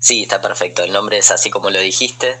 Sí, está perfecto. El nombre es así como lo dijiste.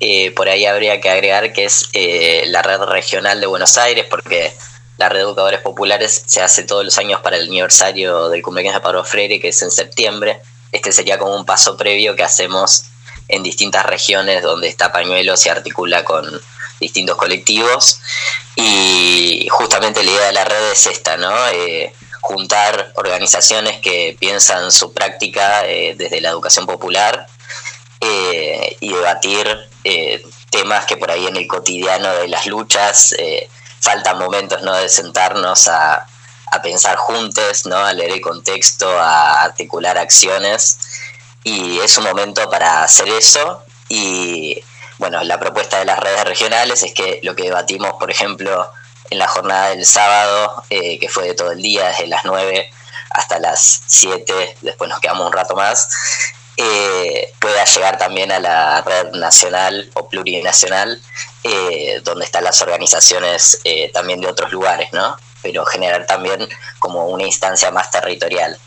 Eh, por ahí habría que agregar que es eh, la red regional de Buenos Aires, porque la red de educadores populares se hace todos los años para el aniversario del cumpleaños de Pablo Freire, que es en septiembre. Este sería como un paso previo que hacemos en distintas regiones donde está Pañuelo, se articula con distintos colectivos. Y justamente la idea de la red es esta, ¿no? Eh, juntar organizaciones que piensan su práctica eh, desde la educación popular eh, y debatir temas que por ahí en el cotidiano de las luchas faltan momentos ¿no? de sentarnos a, a pensar juntos, ¿no? a leer el contexto, a articular acciones. Y es un momento para hacer eso. Y bueno, la propuesta de las redes regionales es que lo que debatimos, por ejemplo, en la jornada del sábado, eh, que fue de todo el día, desde las 9 hasta las 7, después nos quedamos un rato más, eh, pueda llegar también a la red nacional o plurinacional, eh, donde están las organizaciones también de otros lugares, ¿no? Pero generar también como una instancia más territorial.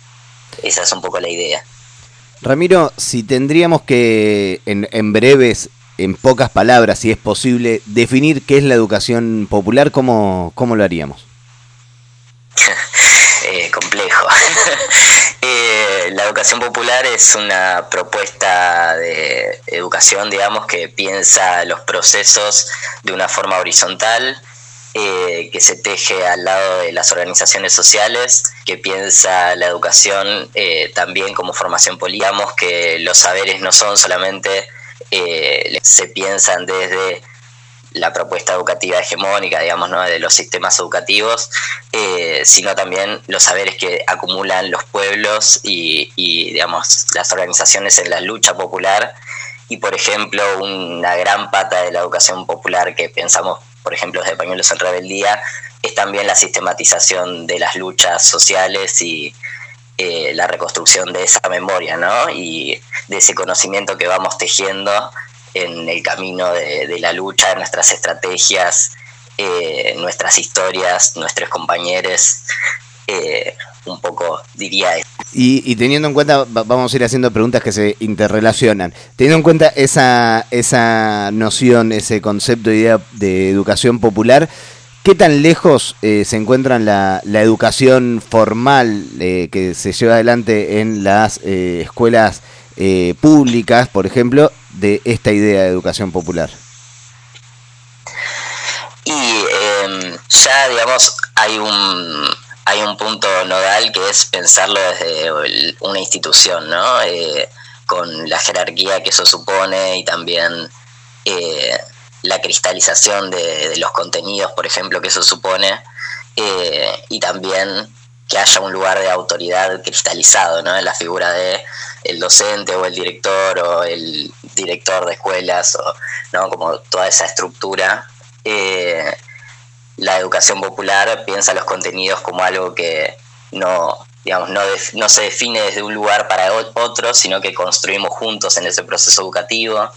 Esa es un poco la idea. Ramiro, si tendríamos que en, en breves en pocas palabras, si es posible, definir qué es la educación popular, ¿cómo, cómo lo haríamos? eh, complejo. eh, la educación popular es una propuesta de educación, digamos, que piensa los procesos de una forma horizontal, eh, que se teje al lado de las organizaciones sociales, que piensa la educación eh, también como formación política, que los saberes no son solamente eh, se piensan desde la propuesta educativa hegemónica, digamos, ¿no? de los sistemas educativos, eh, sino también los saberes que acumulan los pueblos y, digamos, las organizaciones en la lucha popular. Y, por ejemplo, una gran pata de la educación popular que pensamos, por ejemplo, desde Pañuelos en Rebeldía, es también la sistematización de las luchas sociales y, eh, la reconstrucción de esa memoria, ¿no? Y de ese conocimiento que vamos tejiendo en el camino de, la lucha, nuestras estrategias, eh, nuestras historias, nuestros compañeros, eh, un poco diría y, teniendo en cuenta, vamos a ir haciendo preguntas que se interrelacionan. Teniendo en cuenta esa, esa noción, ese concepto de idea de educación popular, ¿Qué tan lejos eh, se encuentra la, educación formal eh, que se lleva adelante en las eh, escuelas públicas, por ejemplo, de esta idea de educación popular? Y em, ya, digamos, hay un, hay un punto nodal que es pensarlo desde una institución, ¿no? con la jerarquía que eso supone y también la cristalización de, los contenidos, por ejemplo, que eso supone, eh, y también que haya un lugar de autoridad cristalizado, ¿no? En la figura de el docente o el director o el director de escuelas, o, ¿no? Como toda esa estructura. Eh, la educación popular piensa los contenidos como algo que no, digamos, no, no se define desde un lugar para otro, sino que construimos juntos en ese proceso educativo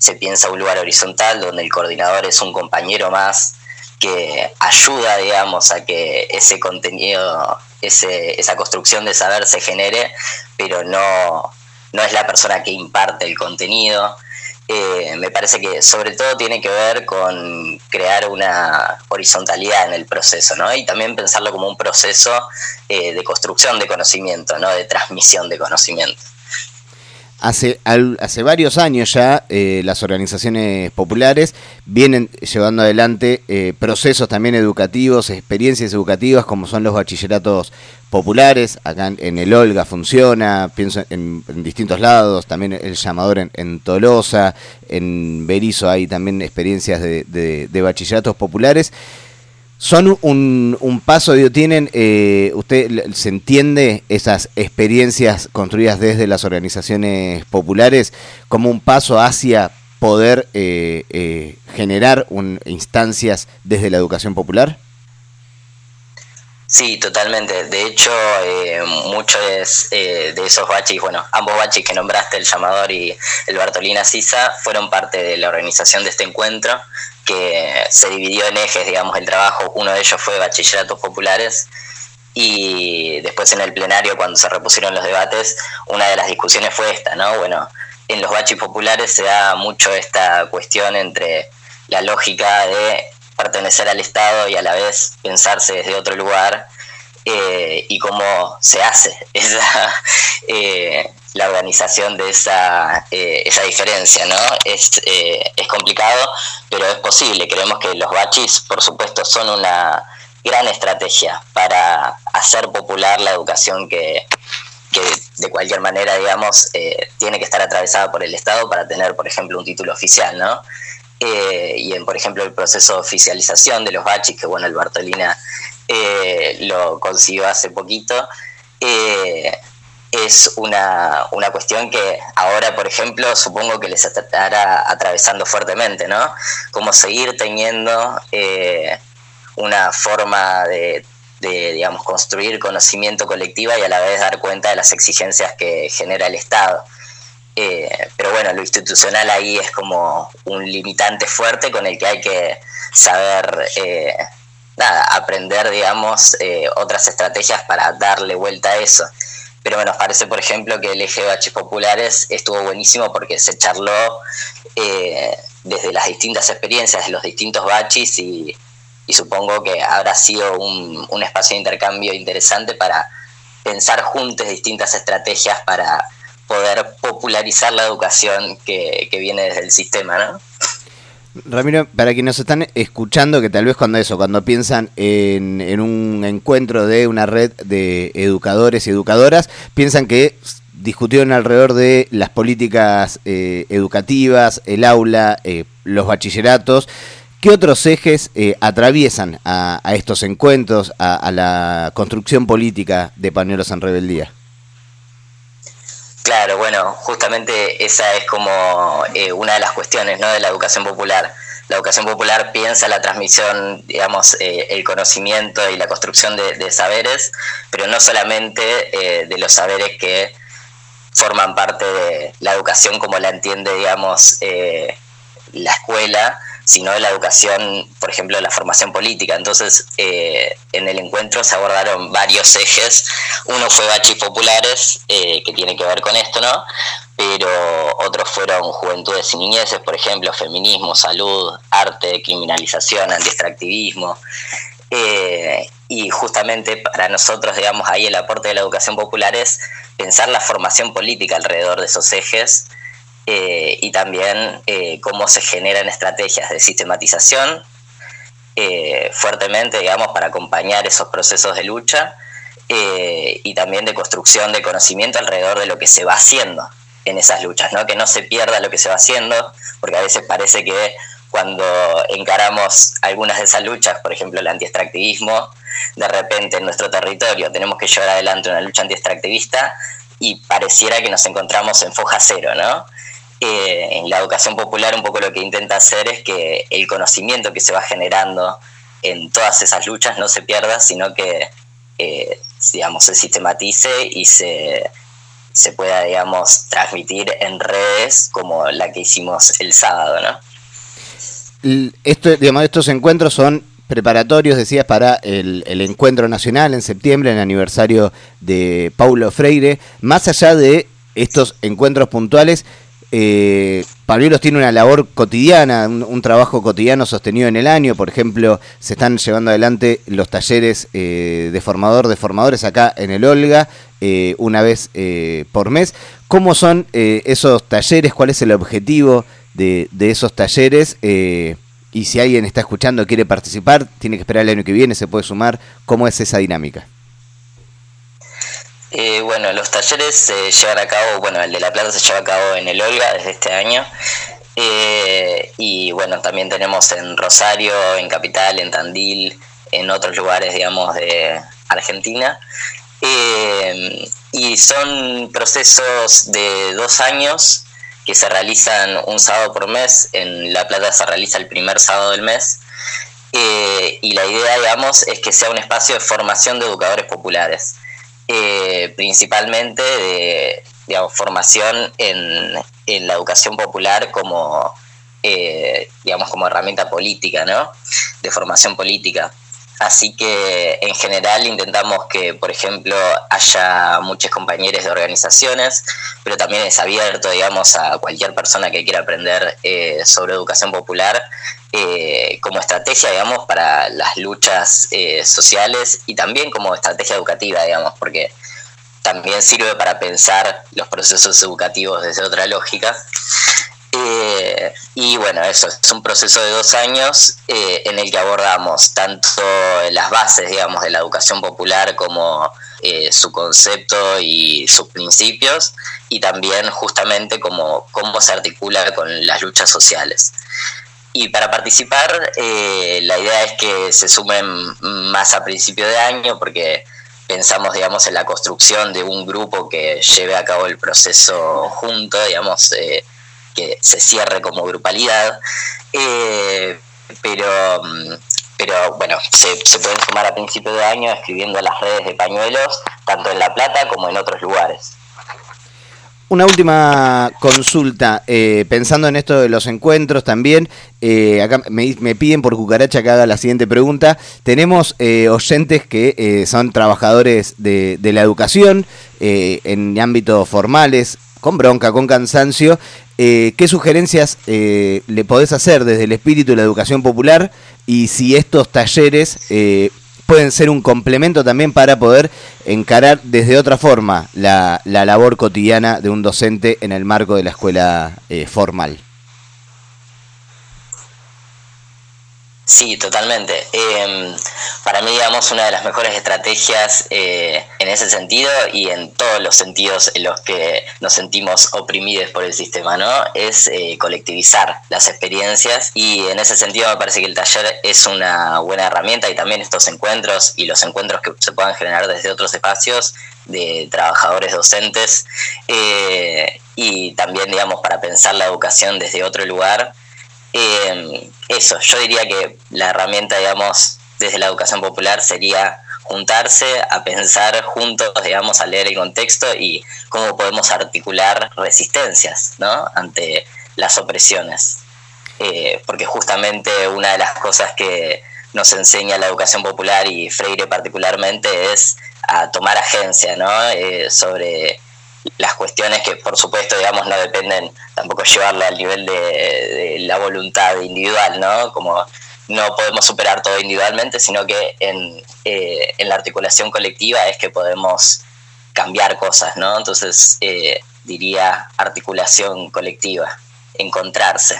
se piensa un lugar horizontal donde el coordinador es un compañero más que ayuda, digamos, a que ese contenido, ese, esa construcción de saber se genere, pero no, no es la persona que imparte el contenido. Eh, me parece que sobre todo tiene que ver con crear una horizontalidad en el proceso, ¿no? Y también pensarlo como un proceso eh, de construcción de conocimiento, ¿no? De transmisión de conocimiento. Hace, hace varios años ya eh, las organizaciones populares vienen llevando adelante eh, procesos también educativos, experiencias educativas como son los bachilleratos populares. Acá en, el Olga funciona, pienso en, distintos lados, también el llamador en, Tolosa, en Berizo hay también experiencias de, de bachilleratos populares son un, un paso, digo, tienen, eh, usted se entiende esas experiencias construidas desde las organizaciones populares como un paso hacia poder eh, eh, generar un, instancias desde la educación popular? Sí, totalmente. De hecho, muchos de esos baches, bueno, ambos baches que nombraste, el llamador y el Bartolina Sisa, fueron parte de la organización de este encuentro que se dividió en ejes, digamos, el trabajo. Uno de ellos fue bachilleratos populares y después en el plenario, cuando se repusieron los debates, una de las discusiones fue esta, ¿no? Bueno, en los bachis populares se da mucho esta cuestión entre la lógica de pertenecer al Estado y a la vez pensarse desde otro lugar eh, y cómo se hace eh, la organización de esa, eh, esa diferencia. ¿no? Es, es complicado, pero es posible. Creemos que los bachis, por supuesto, son una gran estrategia para hacer popular la educación que, que de cualquier manera, digamos, tiene que estar atravesada por el Estado para tener, por ejemplo, un título oficial, ¿no? Y en, por ejemplo, el proceso de oficialización de los bachis, que bueno, el Bartolina eh, lo consiguió hace poquito, eh, es una, una, cuestión que ahora, por ejemplo, supongo que les estará atravesando fuertemente, ¿no? Cómo seguir teniendo eh, una forma de, digamos, construir conocimiento colectiva y a la vez dar cuenta de las exigencias que genera el Estado. pero bueno, lo institucional ahí es como un limitante fuerte con el que hay que saber nada, aprender, digamos, eh, otras estrategias para darle vuelta a eso. Pero bueno, nos parece, por ejemplo, que el eje de baches populares estuvo buenísimo porque se charló eh, desde las distintas experiencias de los distintos baches y, supongo que habrá sido un, espacio de intercambio interesante para pensar juntos distintas estrategias para poder popularizar la educación que, viene desde el sistema, ¿no? Ramiro, para quienes nos están escuchando, que tal vez cuando eso, cuando piensan en, un encuentro de una red de educadores y educadoras, piensan que discutieron alrededor de las políticas eh, educativas, el aula, eh, los bachilleratos. ¿Qué otros ejes eh, atraviesan a, estos encuentros, a, a la construcción política de Pañuelos en Rebeldía? Claro, bueno, justamente esa es como eh, una de las cuestiones ¿no? de la educación popular. La educación popular piensa la transmisión, digamos, eh, el conocimiento y la construcción de, saberes, pero no solamente eh, de los saberes que forman parte de la educación como la entiende, digamos, la escuela, sino de la educación, por ejemplo, de la formación política. Entonces, eh, en el encuentro se abordaron varios ejes. Uno fue bachis populares, eh, que tiene que ver con esto, ¿no? Pero otros fueron juventudes y niñeces, por ejemplo, feminismo, salud, arte, criminalización, antiextractivismo. Eh, y justamente para nosotros, digamos, ahí el aporte de la educación popular es pensar la formación política alrededor de esos ejes eh, y también eh, cómo se generan estrategias de sistematización eh, fuertemente, digamos, para acompañar esos procesos de lucha y también de construcción de conocimiento alrededor de lo que se va haciendo en esas luchas, ¿no? que no se pierda lo que se va haciendo, porque a veces parece que cuando encaramos algunas de esas luchas, por ejemplo el antiextractivismo, de repente en nuestro territorio tenemos que llevar adelante una lucha antiextractivista y pareciera que nos encontramos en foja cero, ¿no? en la educación popular un poco lo que intenta hacer es que el conocimiento que se va generando en todas esas luchas no se pierda, sino que eh, digamos, se sistematice y se, se pueda digamos, transmitir en redes como la que hicimos el sábado. ¿no? Esto, digamos, estos encuentros son preparatorios, decías, para el, encuentro nacional en septiembre, en el aniversario de Paulo Freire. Más allá de estos encuentros puntuales, eh, tiene una labor cotidiana, un, trabajo cotidiano sostenido en el año. Por ejemplo, se están llevando adelante los talleres eh, de formador de formadores acá en el Olga, eh, una vez eh, por mes. ¿Cómo son esos talleres? ¿Cuál es el objetivo de, de esos talleres? Y si alguien está escuchando quiere participar, tiene que esperar el año que viene, se puede sumar. ¿Cómo es esa dinámica? Eh, bueno, los talleres se llevan a cabo, bueno, el de La Plata se lleva a cabo en el Olga desde este año. Eh, y bueno, también tenemos en Rosario, en Capital, en Tandil, en otros lugares, digamos, de Argentina. Eh, y son procesos de dos años que se realizan un sábado por mes. En La Plata se realiza el primer sábado del mes. y la idea, digamos, es que sea un espacio de formación de educadores populares. Eh, principalmente de formación en, la educación popular como, eh, digamos, como herramienta política, ¿no? De formación política. Así que en general intentamos que, por ejemplo, haya muchos compañeros de organizaciones, pero también es abierto, digamos, a cualquier persona que quiera aprender eh, sobre educación popular eh, como estrategia, digamos, para las luchas eh, sociales y también como estrategia educativa, digamos, porque también sirve para pensar los procesos educativos desde otra lógica. Eh, y bueno, eso es un proceso de dos años eh, en el que abordamos tanto las bases, digamos, de la educación popular como eh, su concepto y sus principios, y también justamente cómo, cómo se articula con las luchas sociales. Y para participar, la idea es que se sumen más a principio de año, porque pensamos, digamos, en la construcción de un grupo que lleve a cabo el proceso junto, digamos, que se cierre como grupalidad, eh, pero, mm, pero bueno, se, pueden sumar a principio de año escribiendo las redes de pañuelos, tanto en La Plata como en otros lugares. Una última consulta, eh, pensando en esto de los encuentros también, eh, acá me, piden por cucaracha que haga la siguiente pregunta. Tenemos oyentes que son trabajadores de, de la educación en ámbitos formales, con bronca, con cansancio, eh, ¿qué sugerencias eh, le podés hacer desde el espíritu de la educación popular y si estos talleres eh, pueden ser un complemento también para poder encarar desde otra forma la, la labor cotidiana de un docente en el marco de la escuela formal? Sí, totalmente. Em, para mí, digamos, una de las mejores estrategias eh, en ese sentido y en todos los sentidos en los que nos sentimos oprimidos por el sistema, ¿no? Es eh, colectivizar las experiencias y en ese sentido me parece que el taller es una buena herramienta y también estos encuentros y los encuentros que se puedan generar desde otros espacios de trabajadores docentes eh, y también, digamos, para pensar la educación desde otro lugar eh, eso, yo diría que la herramienta, digamos, desde la educación popular sería juntarse a pensar juntos, digamos, a leer el contexto y cómo podemos articular resistencias, ¿no? Ante las opresiones. Eh, porque justamente una de las cosas que nos enseña la educación popular y Freire particularmente es a tomar agencia, ¿no? Eh, sobre las cuestiones que por supuesto digamos no dependen tampoco llevarlo al nivel de, la voluntad individual no como no podemos superar todo individualmente sino que en, eh, en la articulación colectiva es que podemos cambiar cosas no entonces eh, diría articulación colectiva encontrarse